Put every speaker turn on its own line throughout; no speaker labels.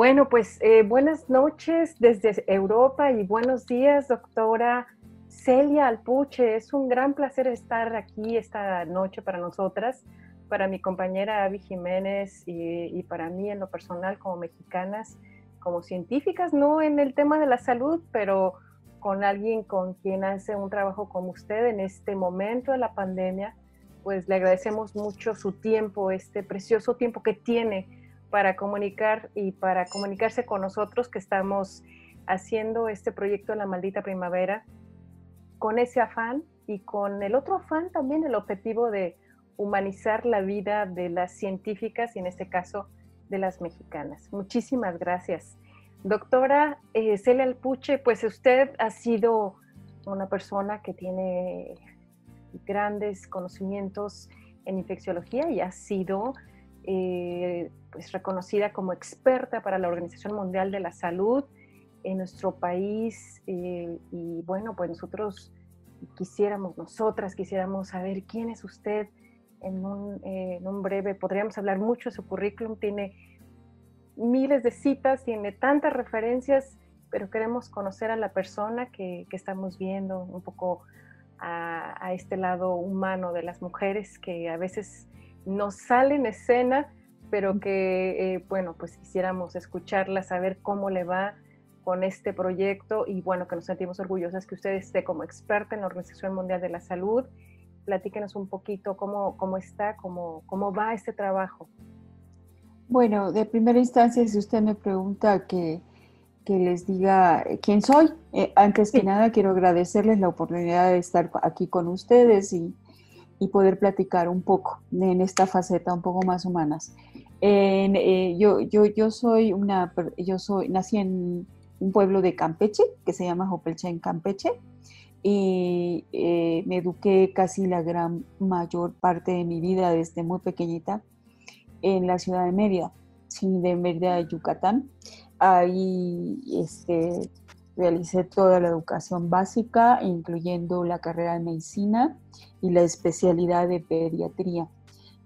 Bueno, pues eh, buenas noches desde Europa y buenos días, doctora Celia Alpuche. Es un gran placer estar aquí esta noche para nosotras, para mi compañera Avi Jiménez y, para mí en lo personal como mexicanas, como científicas, no en el tema de la salud, pero con alguien con quien hace un trabajo como usted en este momento de la pandemia, pues le agradecemos mucho su tiempo, este precioso tiempo que tiene para comunicar y para comunicarse con nosotros que estamos haciendo este proyecto la maldita primavera con ese afán y con el otro afán también el objetivo de humanizar la vida de las científicas y en este caso de las mexicanas. Muchísimas gracias. Doctora eh, Celia Alpuche, pues usted ha sido una persona que tiene grandes conocimientos en infecciología y ha sido eh, pues reconocida como experta para la Organización Mundial de la Salud en nuestro país eh, y bueno, pues nosotros quisiéramos, nosotras quisiéramos saber quién es usted en un, eh, en un breve, podríamos hablar mucho de su currículum, tiene miles de citas, tiene tantas referencias, pero queremos conocer a la persona que, que estamos viendo, un poco a, a, este lado humano de las mujeres que a veces nos sale en escena, pero que, eh, bueno, pues quisiéramos escucharla, saber cómo le va con este proyecto y, bueno, que nos sentimos orgullosas que usted esté como experta en la Organización Mundial de la Salud. Platíquenos un poquito cómo, cómo está, cómo, cómo va este trabajo.
Bueno, de primera instancia, si usted me pregunta que, que les diga quién soy, eh, antes que nada quiero agradecerles la oportunidad de estar aquí con ustedes y, y poder platicar un poco en esta faceta un poco más humanas. Eh, yo, yo, yo soy una, yo soy, nací en un pueblo de Campeche que se llama Jopelche en Campeche y eh, me eduqué casi la gran mayor parte de mi vida desde muy pequeñita en la ciudad de Mérida, sí, de Mérida, Yucatán. Ahí este, realicé toda la educación básica, incluyendo la carrera de medicina y la especialidad de pediatría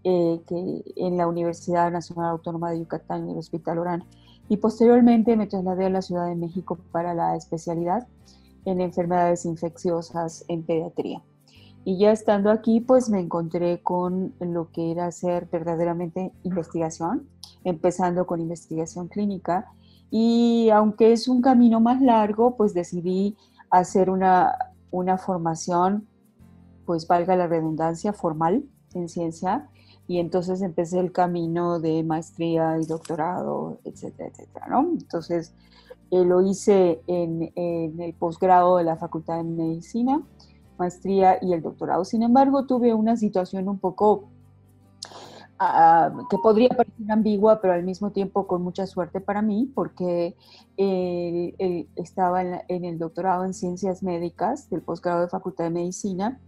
eh, que en la Universidad Nacional Autónoma de Yucatán, en el Hospital Orán. Y posteriormente me trasladé a la Ciudad de México para la especialidad en enfermedades infecciosas en pediatría. Y ya estando aquí, pues me encontré con lo que era hacer verdaderamente investigación, empezando con investigación clínica. Y aunque es un camino más largo, pues decidí hacer una, una formación pues valga la redundancia, formal en ciencia. Y entonces empecé el camino de maestría y doctorado, etcétera, etcétera, ¿no? Entonces eh, lo hice en, en el posgrado de la Facultad de Medicina, maestría y el doctorado. Sin embargo, tuve una situación un poco ah, que podría parecer ambigua, pero al mismo tiempo con mucha suerte para mí, porque estaba en, en, el doctorado en ciencias médicas del posgrado de Facultad de Medicina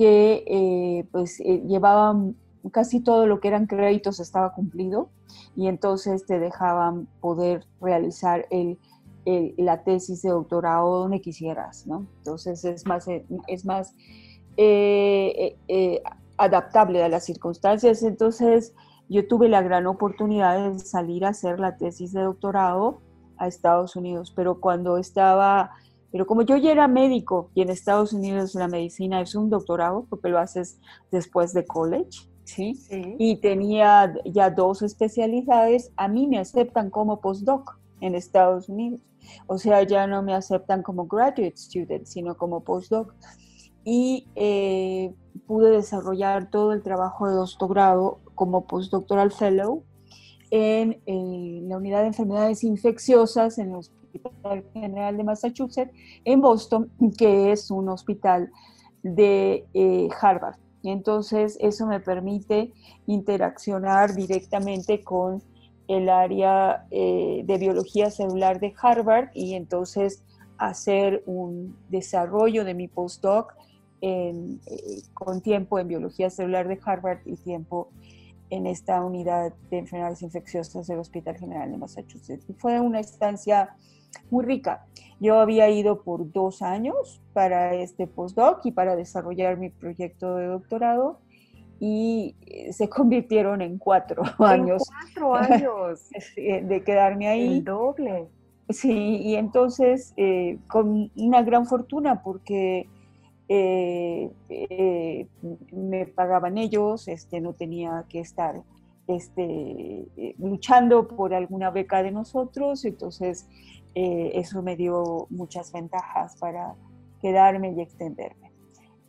que eh, pues eh, llevaban casi todo lo que eran créditos estaba cumplido y entonces te dejaban poder realizar el, la tesis de doctorado donde quisieras, ¿no? Entonces es más, eh, es más adaptable a las circunstancias. Entonces yo tuve la gran oportunidad de salir a hacer la tesis de doctorado a Estados Unidos, pero cuando estaba pero como yo ya era médico y en Estados Unidos la medicina es un doctorado porque lo haces después de college, ¿sí? Y tenía ya dos especialidades, a mí me aceptan como postdoc en Estados Unidos. O sea, ya no me aceptan como graduate student, sino como postdoc. Y eh, pude desarrollar todo el trabajo de doctorado como postdoctoral fellow en, en, la unidad de enfermedades infecciosas en los Hospital General de Massachusetts en Boston, que es un hospital de eh, Harvard. entonces eso me permite interaccionar directamente con el área eh, de biología celular de Harvard y entonces hacer un desarrollo de mi postdoc eh, con tiempo en biología celular de Harvard y tiempo en esta unidad de enfermedades infecciosas del Hospital General de Massachusetts. fue una estancia muy rica. Yo había ido por dos años para este postdoc y para desarrollar mi proyecto de doctorado y eh, se convirtieron en cuatro años.
cuatro años.
de quedarme ahí.
El doble.
Sí, y entonces eh, con una gran fortuna porque eh, me pagaban ellos, este, no tenía que estar este, luchando por alguna beca de nosotros, entonces eso me dio muchas ventajas para quedarme y extenderme.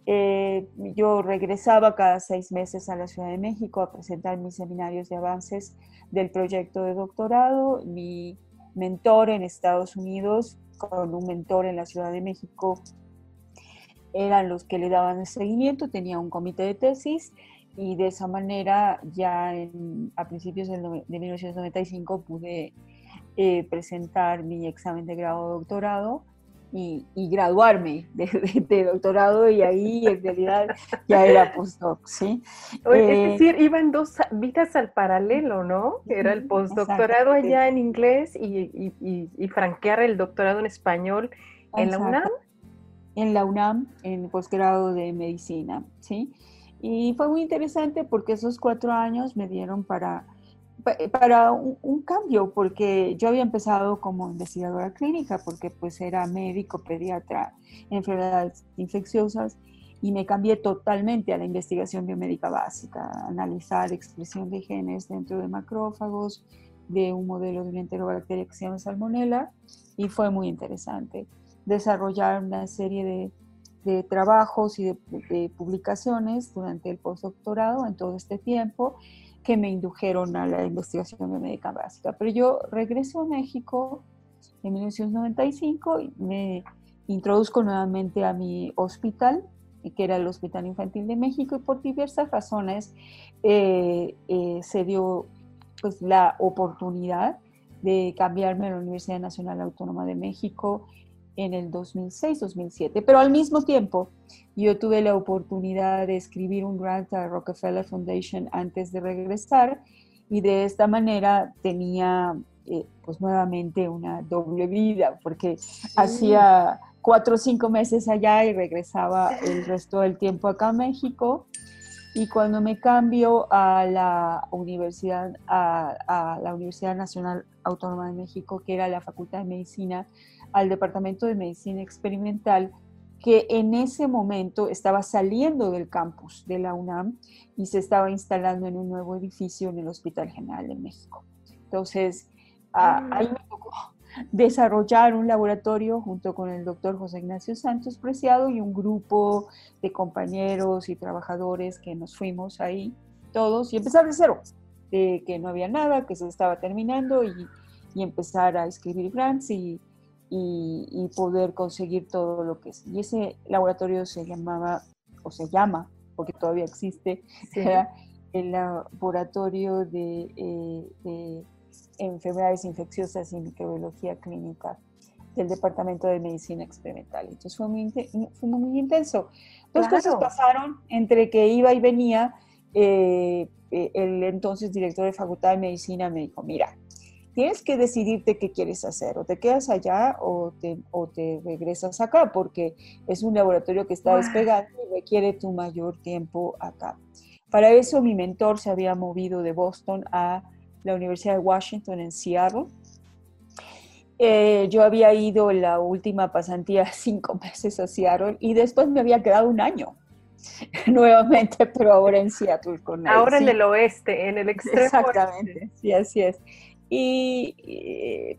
Eh, yo regresaba cada seis meses a la Ciudad de México a presentar mis seminarios de avances del proyecto de doctorado. Mi mentor en Estados Unidos con un mentor en la Ciudad de México eran los que le daban el seguimiento, tenía un comité de tesis y de esa manera ya a principios de 1995 pude eh, presentar mi examen de grado de doctorado y, graduarme de, doctorado y ahí en realidad ya era postdoc, ¿sí?
es eh, decir, iban dos vidas al paralelo, ¿no? Era el postdoctorado allá en inglés y, y, franquear el doctorado en español en la UNAM.
En la UNAM, en posgrado de medicina, ¿sí? Y fue muy interesante porque esos cuatro años me dieron para para un, cambio, porque yo había empezado como investigadora clínica, porque pues era médico, pediatra, enfermedades infecciosas, y me cambié totalmente a la investigación biomédica básica, analizar expresión de genes dentro de macrófagos, de un modelo de una enterobacteria que se llama Salmonella, y fue muy interesante desarrollar una serie de, de trabajos y de, de publicaciones durante el postdoctorado en todo este tiempo, que me indujeron a la investigación médica básica. Pero yo regreso a México en 1995 y me introduzco nuevamente a mi hospital, que era el Hospital Infantil de México, y por diversas razones eh, eh, se dio pues, la oportunidad de cambiarme a la Universidad Nacional Autónoma de México en el 2006-2007. Pero al mismo tiempo, yo tuve la oportunidad de escribir un grant a Rockefeller Foundation antes de regresar y de esta manera tenía eh, pues nuevamente una doble vida porque hacía cuatro o cinco meses allá y regresaba el resto del tiempo acá a México. Y cuando me cambio a la universidad, a, a la Universidad Nacional Autónoma de México, que era la Facultad de Medicina, al Departamento de Medicina Experimental, que en ese momento estaba saliendo del campus de la UNAM y se estaba instalando en un nuevo edificio en el Hospital General de México. Entonces, ah, ahí me tocó desarrollar un laboratorio junto con el doctor José Ignacio Santos Preciado y un grupo de compañeros y trabajadores que nos fuimos ahí todos y empezar de cero, de que no había nada, que se estaba terminando y, y empezar a escribir grants y, y, poder conseguir todo lo que es. Y ese laboratorio se llamaba, o se llama, porque todavía existe, el laboratorio de, eh, enfermedades infecciosas y microbiología clínica del Departamento de Medicina Experimental. Entonces fue muy, fue muy intenso. Dos cosas pasaron entre que iba y venía. Eh, eh, el entonces director de Facultad de Medicina me dijo, mira, tienes que decidirte qué quieres hacer, o te quedas allá o te, o te regresas acá, porque es un laboratorio que está despegando y requiere tu mayor tiempo acá. Para eso mi mentor se había movido de Boston a la Universidad de Washington en Seattle. Eh, yo había ido la última pasantía cinco meses a Seattle y después me había quedado un año nuevamente, pero ahora en Seattle con
Ahora en el oeste, en el extremo.
Exactamente, sí, así es y eh,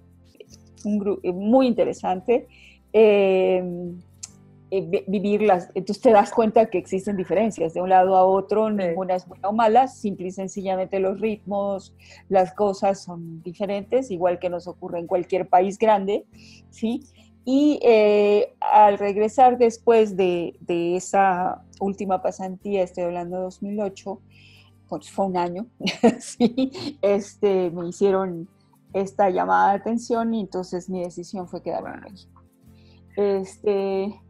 un grupo eh, muy interesante. Em, eh, vivirlas, entonces te das cuenta que existen diferencias de un lado a otro, ninguna es buena o mala, simple y sencillamente los ritmos, las cosas son diferentes, igual que nos ocurre en cualquier país grande, ¿sí? Y al regresar después de, de, esa última pasantía, estoy hablando de 2008, pues fue un año, sí, este, me hicieron esta llamada de atención y entonces mi decisión fue quedarme en México. Este,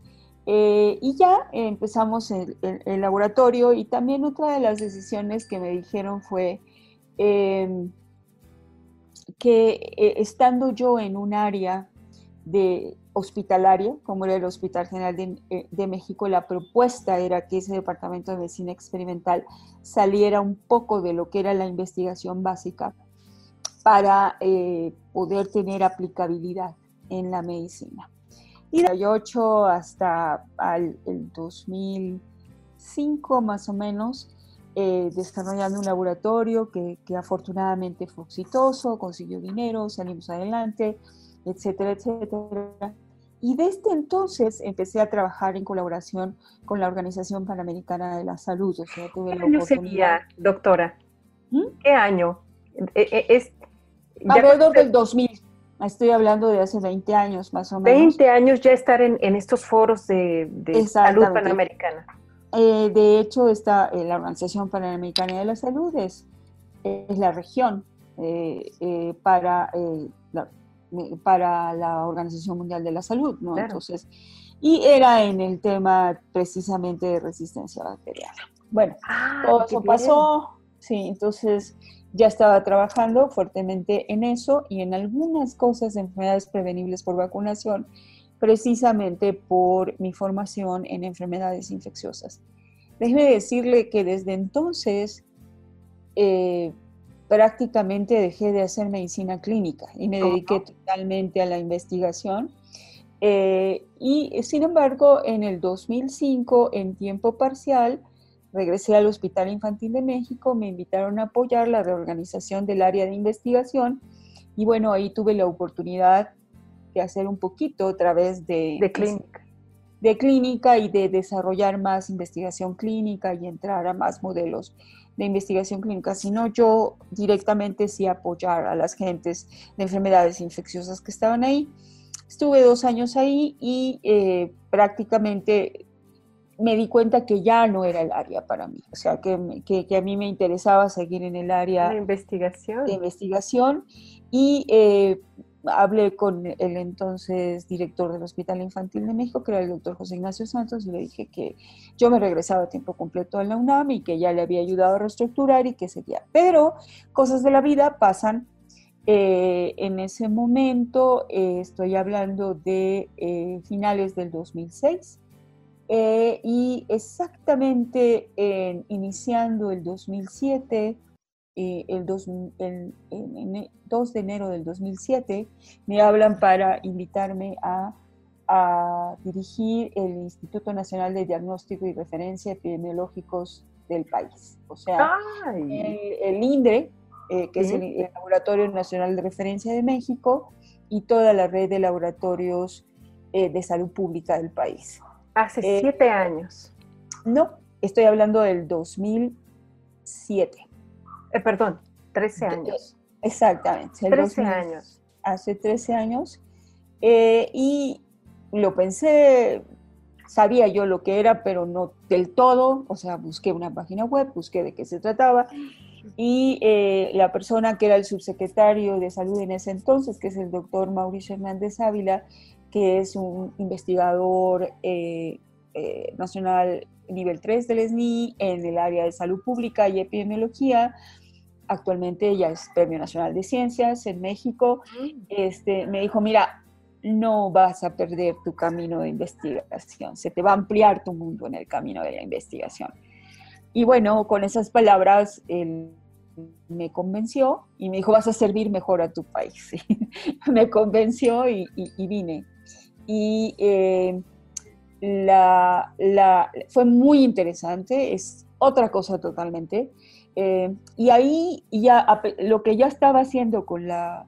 eh, y ya empezamos el, laboratorio y también otra de las decisiones que me dijeron fue em, que eh, estando yo en un área de hospitalaria, como era el Hospital General eh, de, México, la propuesta era que ese departamento de medicina experimental saliera un poco de lo que era la investigación básica para eh, poder tener aplicabilidad en la medicina. Y de 2008 hasta el 2005 más o menos, eh, desarrollando un laboratorio que, que afortunadamente fue exitoso, consiguió dinero, salimos adelante, etcétera, etcétera. Y desde entonces empecé a trabajar en colaboración con la Organización Panamericana de la Salud. O
sea, tuve ¿Qué año sería, doctora? ¿Mm? ¿Qué año? Eh, eh, es,
Alrededor del 2000. Estoy hablando de hace 20 años más o menos.
20 años ya estar en, en estos foros de, de salud panamericana.
Eh, de hecho, está la Organización Panamericana de la Salud es, es la región para la, para la Organización Mundial de la Salud, ¿no? Entonces, y era en el tema precisamente de resistencia bacteriana. Bueno, ah, todo eso pasó, sí, entonces ya estaba trabajando fuertemente en eso y en algunas cosas de enfermedades prevenibles por vacunación, precisamente por mi formación en enfermedades infecciosas. Déjeme decirle que desde entonces eh, prácticamente dejé de hacer medicina clínica y me dediqué totalmente a la investigación. Eh, y sin embargo, en el 2005, en tiempo parcial, regresé al Hospital Infantil de México, me invitaron a apoyar la reorganización del área de investigación y bueno, ahí tuve la oportunidad de hacer un poquito a través de,
de clínica.
De clínica y de desarrollar más investigación clínica y entrar a más modelos de investigación clínica, sino yo directamente sí apoyar a las gentes de enfermedades infecciosas que estaban ahí. Estuve dos años ahí y eh, prácticamente me di cuenta que ya no era el área para mí, o sea, que, que, a mí me interesaba seguir en el área
de investigación.
De investigación y eh, hablé con el entonces director del Hospital Infantil de México, que era el doctor José Ignacio Santos, y le dije que yo me regresaba a tiempo completo a la UNAM y que ya le había ayudado a reestructurar y que seguía. Pero cosas de la vida pasan. Eh, en ese momento, eh, estoy hablando de eh, finales del 2006, y exactamente iniciando el 2007, el, el, 2 de enero del 2007, me hablan para invitarme a, dirigir el Instituto Nacional de Diagnóstico y Referencia Epidemiológicos del país. O sea, el, INDRE, eh, que es el, Laboratorio Nacional de Referencia de México, y toda la red de laboratorios eh, de salud pública del país.
Hace eh, siete años.
No, estoy hablando del 2007.
Perdón, 13 años.
Exactamente.
13 años.
Hace 13 años. Eh, y lo pensé, sabía yo lo que era, pero no del todo. O sea, busqué una página web, busqué de qué se trataba. Y eh, la persona que era el subsecretario de salud en ese entonces, que es el doctor Mauricio Hernández Ávila, que es un investigador eh, nacional nivel 3 del SNI en el área de salud pública y epidemiología, actualmente ella es Premio Nacional de Ciencias en México, este, me dijo, mira, no vas a perder tu camino de investigación, se te va a ampliar tu mundo en el camino de la investigación. Y bueno, con esas palabras, él me convenció y me dijo, vas a servir mejor a tu país. me convenció y, vine. Y eh, la, la, fue muy interesante, es otra cosa totalmente. Eh, y ahí ya lo que ya estaba haciendo con la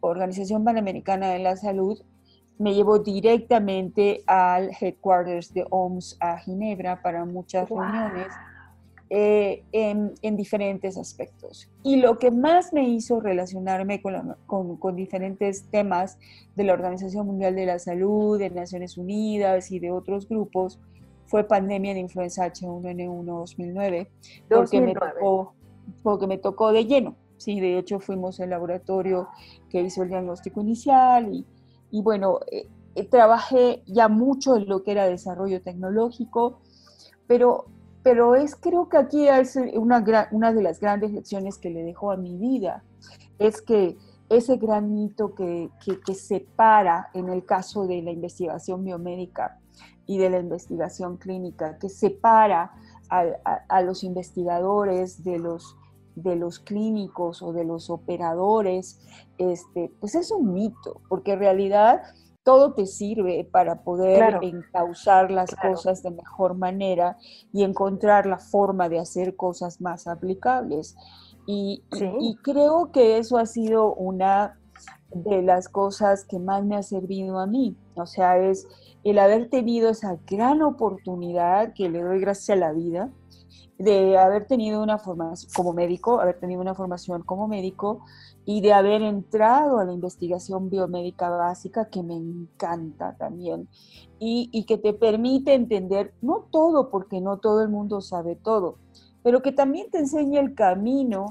Organización Panamericana de la Salud me llevó directamente al headquarters de OMS a Ginebra para muchas reuniones eh, en, en, diferentes aspectos. Y lo que más me hizo relacionarme con, con, con, diferentes temas de la Organización Mundial de la Salud, de Naciones Unidas y de otros grupos fue pandemia de influenza H1N1 2009, porque me tocó porque me tocó de lleno. Sí, de hecho fuimos el laboratorio que hizo el diagnóstico inicial y, y bueno, eh, eh, trabajé ya mucho en lo que era desarrollo tecnológico, pero, pero es creo que aquí es una, una de las grandes lecciones que le dejó a mi vida, es que ese granito que, que, separa en el caso de la investigación biomédica y de la investigación clínica, que separa a, a, los investigadores de los, de los clínicos o de los operadores, este, pues es un mito, porque en realidad todo te sirve para poder encauzar las cosas de mejor manera y encontrar la forma de hacer cosas más aplicables. Y, creo que eso ha sido una de las cosas que más me ha servido a mí. O sea, es el haber tenido esa gran oportunidad que le doy gracias a la vida de haber tenido una formación como médico, haber tenido una formación como médico y de haber entrado a la investigación biomédica básica, que me encanta también, y, que te permite entender, no todo, porque no todo el mundo sabe todo, pero que también te enseña el camino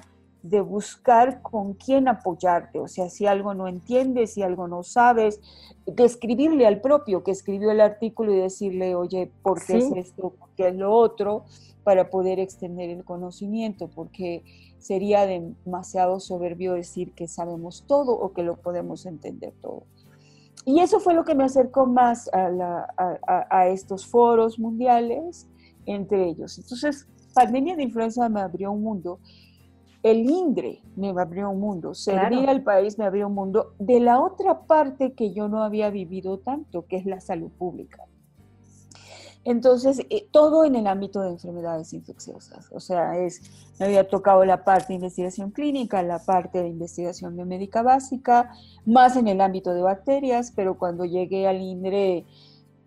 de buscar con quién apoyarte, o sea, si algo no entiendes, si algo no sabes, de escribirle al propio que escribió el artículo y decirle, oye, ¿por qué es esto? ¿Por qué es lo otro? Para poder extender el conocimiento, porque sería demasiado soberbio decir que sabemos todo o que lo podemos entender todo. Y eso fue lo que me acercó más a, estos foros mundiales, entre ellos. Entonces, pandemia de influenza me abrió un mundo. El INDRE me abrió un mundo, servir al país me abrió un mundo de la otra parte que yo no había vivido tanto, que es la salud pública. Entonces, eh, todo en el ámbito de enfermedades infecciosas. O sea, es, me había tocado la parte de investigación clínica, la parte de investigación biomédica básica, más en el ámbito de bacterias, pero cuando llegué al INDRE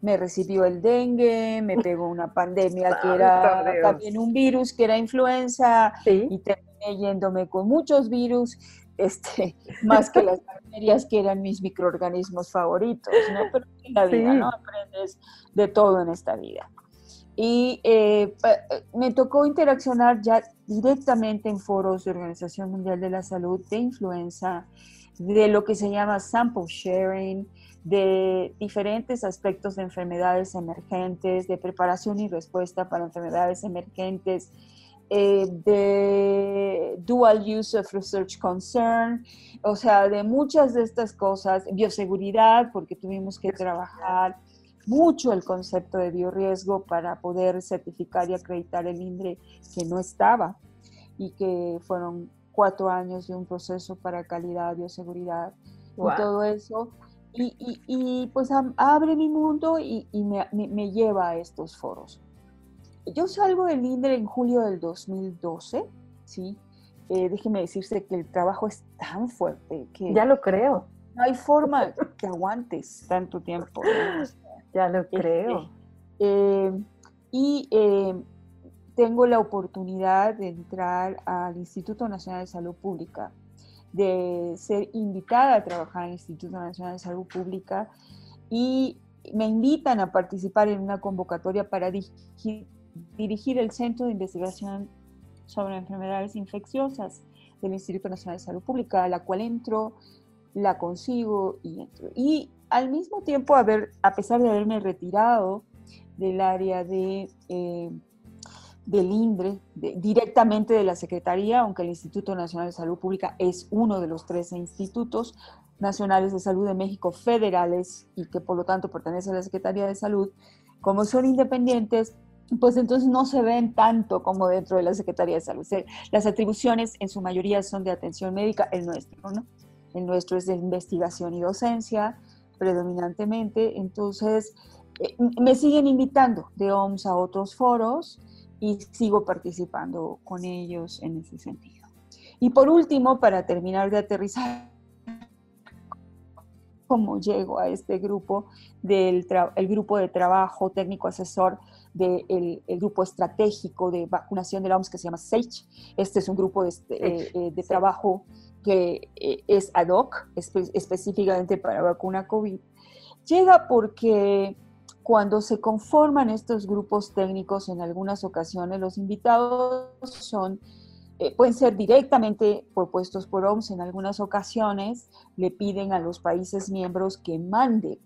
me recibió el dengue, me pegó una pandemia que era también un virus, que era influenza, y terminé yéndome con muchos virus este, más que las bacterias que eran mis microorganismos favoritos, ¿no? Pero en la vida, ¿no? Aprendes de todo en esta vida. Y eh, me tocó interaccionar ya directamente en foros de Organización Mundial de la Salud de influenza, de lo que se llama sample sharing, de diferentes aspectos de enfermedades emergentes, de preparación y respuesta para enfermedades emergentes, eh, de dual use of research concern, o sea, de muchas de estas cosas, bioseguridad, porque tuvimos que trabajar mucho el concepto de biorriesgo para poder certificar y acreditar el INDRE que no estaba y que fueron cuatro años de un proceso para calidad, bioseguridad y todo eso. Y, pues abre mi mundo y, me lleva a estos foros. Yo salgo del INDRE en julio del 2012, ¿sí? Eh, déjeme decirse que el trabajo es tan fuerte que...
Ya lo creo.
No hay forma que aguantes tanto tiempo.
Ya lo este, creo.
Eh, y eh, tengo la oportunidad de entrar al Instituto Nacional de Salud Pública, de ser invitada a trabajar en el Instituto Nacional de Salud Pública y me invitan a participar en una convocatoria para dirigir el Centro de Investigación sobre Enfermedades Infecciosas del Instituto Nacional de Salud Pública, a la cual entro, la consigo y entro. Y al mismo tiempo, a, a pesar de haberme retirado del área de, eh, del INDRE, directamente de la Secretaría, aunque el Instituto Nacional de Salud Pública es uno de los 13 institutos nacionales de salud de México federales y que por lo tanto pertenece a la Secretaría de Salud, como son independientes, pues entonces no se ven tanto como dentro de la Secretaría de Salud. Las atribuciones en su mayoría son de atención médica, el nuestro, ¿no? El nuestro es de investigación y docencia predominantemente, entonces eh, me siguen invitando de OMS a otros foros y sigo participando con ellos en ese sentido. Y por último, para terminar de aterrizar, cómo llego a este grupo del el grupo de trabajo técnico asesor del grupo estratégico de vacunación de la OMS que se llama SAGE. Este es un grupo de, eh, eh, trabajo que eh, es ad hoc, específicamente para vacuna COVID. Llega porque cuando se conforman estos grupos técnicos, en algunas ocasiones los invitados son, pueden ser directamente propuestos por OMS, en algunas ocasiones le piden a los países miembros que manden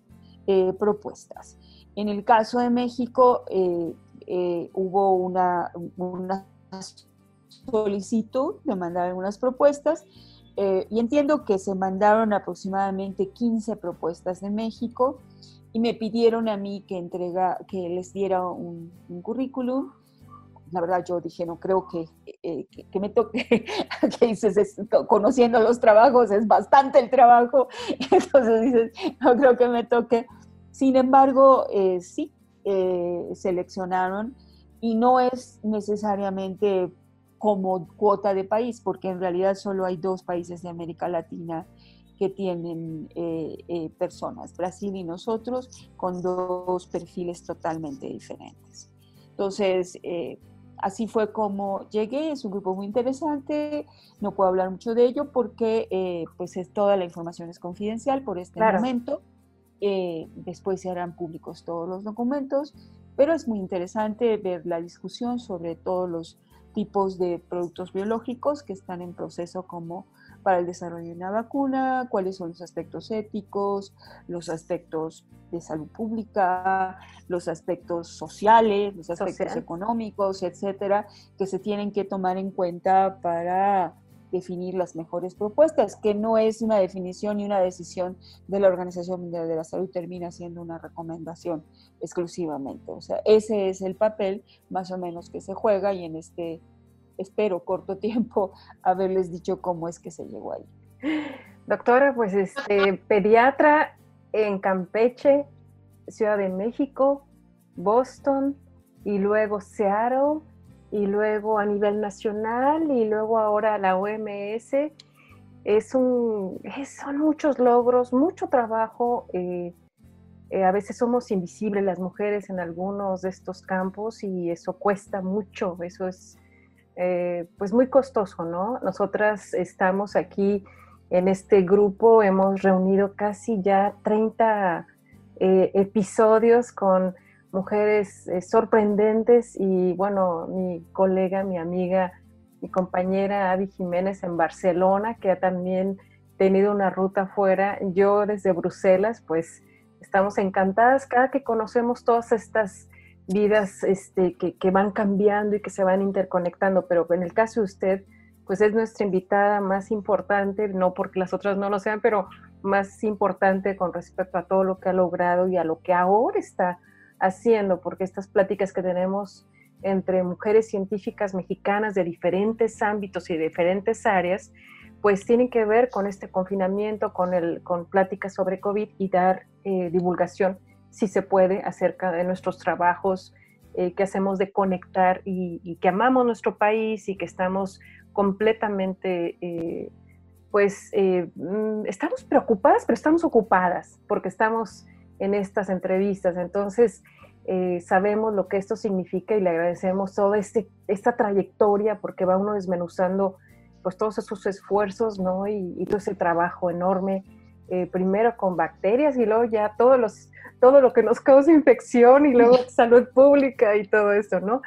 propuestas. En el caso de México eh, eh, hubo una, solicitud de mandar algunas propuestas eh, y entiendo que se mandaron aproximadamente 15 propuestas de México y me pidieron a mí que, entrega, que les diera un, currículum. La verdad yo dije, no creo que, eh, que, me toque, que dices, conociendo los trabajos es bastante el trabajo, entonces dices, no creo que me toque. Sin embargo, eh, sí, eh, seleccionaron y no es necesariamente como cuota de país, porque en realidad solo hay dos países de América Latina que tienen eh, eh, personas, Brasil y nosotros, con dos perfiles totalmente diferentes. Entonces, eh, así fue como llegué, es un grupo muy interesante, no puedo hablar mucho de ello porque pues es, toda la información es confidencial por este momento, después se harán públicos todos los documentos, pero es muy interesante ver la discusión sobre todos los tipos de productos biológicos que están en proceso como para el desarrollo de una vacuna, cuáles son los aspectos éticos, los aspectos de salud pública, los aspectos sociales, los aspectos económicos, etcétera, que se tienen que tomar en cuenta para definir las mejores propuestas, que no es una definición y una decisión de la Organización Mundial de la Salud, termina siendo una recomendación exclusivamente. O sea, ese es el papel más o menos que se juega y en este espero, corto tiempo, haberles dicho cómo es que se llegó ahí.
Doctora, pues este, pediatra en Campeche, Ciudad de México, Boston y luego Seattle y luego a nivel nacional y luego ahora la OMS. Es un, son muchos logros, mucho trabajo. Eh, eh, a veces somos invisibles las mujeres en algunos de estos campos y eso cuesta mucho, eso es eh, pues muy costoso, ¿no? Nosotras estamos aquí en este grupo, hemos reunido casi ya 30 eh, episodios con mujeres eh, sorprendentes y bueno, mi colega, mi amiga, mi compañera Adi Jiménez en Barcelona, que ha también tenido una ruta afuera, yo desde Bruselas, pues estamos encantadas cada que conocemos todas estas vidas este, que, van cambiando y que se van interconectando, pero en el caso de usted, pues es nuestra invitada más importante, no porque las otras no lo sean, pero más importante con respecto a todo lo que ha logrado y a lo que ahora está haciendo, porque estas pláticas que tenemos entre mujeres científicas mexicanas de diferentes ámbitos y diferentes áreas, pues tienen que ver con este confinamiento, con, el, con pláticas sobre COVID y dar eh, divulgación si se puede, acerca de nuestros trabajos eh, que hacemos de conectar y, que amamos nuestro país y que estamos completamente, eh, pues, eh, mm, estamos preocupadas, pero estamos ocupadas porque estamos en estas entrevistas. Entonces, sabemos lo que esto significa y le agradecemos toda este, esta trayectoria porque va uno desmenuzando pues todos esos esfuerzos, ¿no? Y, y todo ese trabajo enorme, primero con bacterias y luego ya todos los todo lo que nos causa infección y luego salud pública y todo eso, ¿no?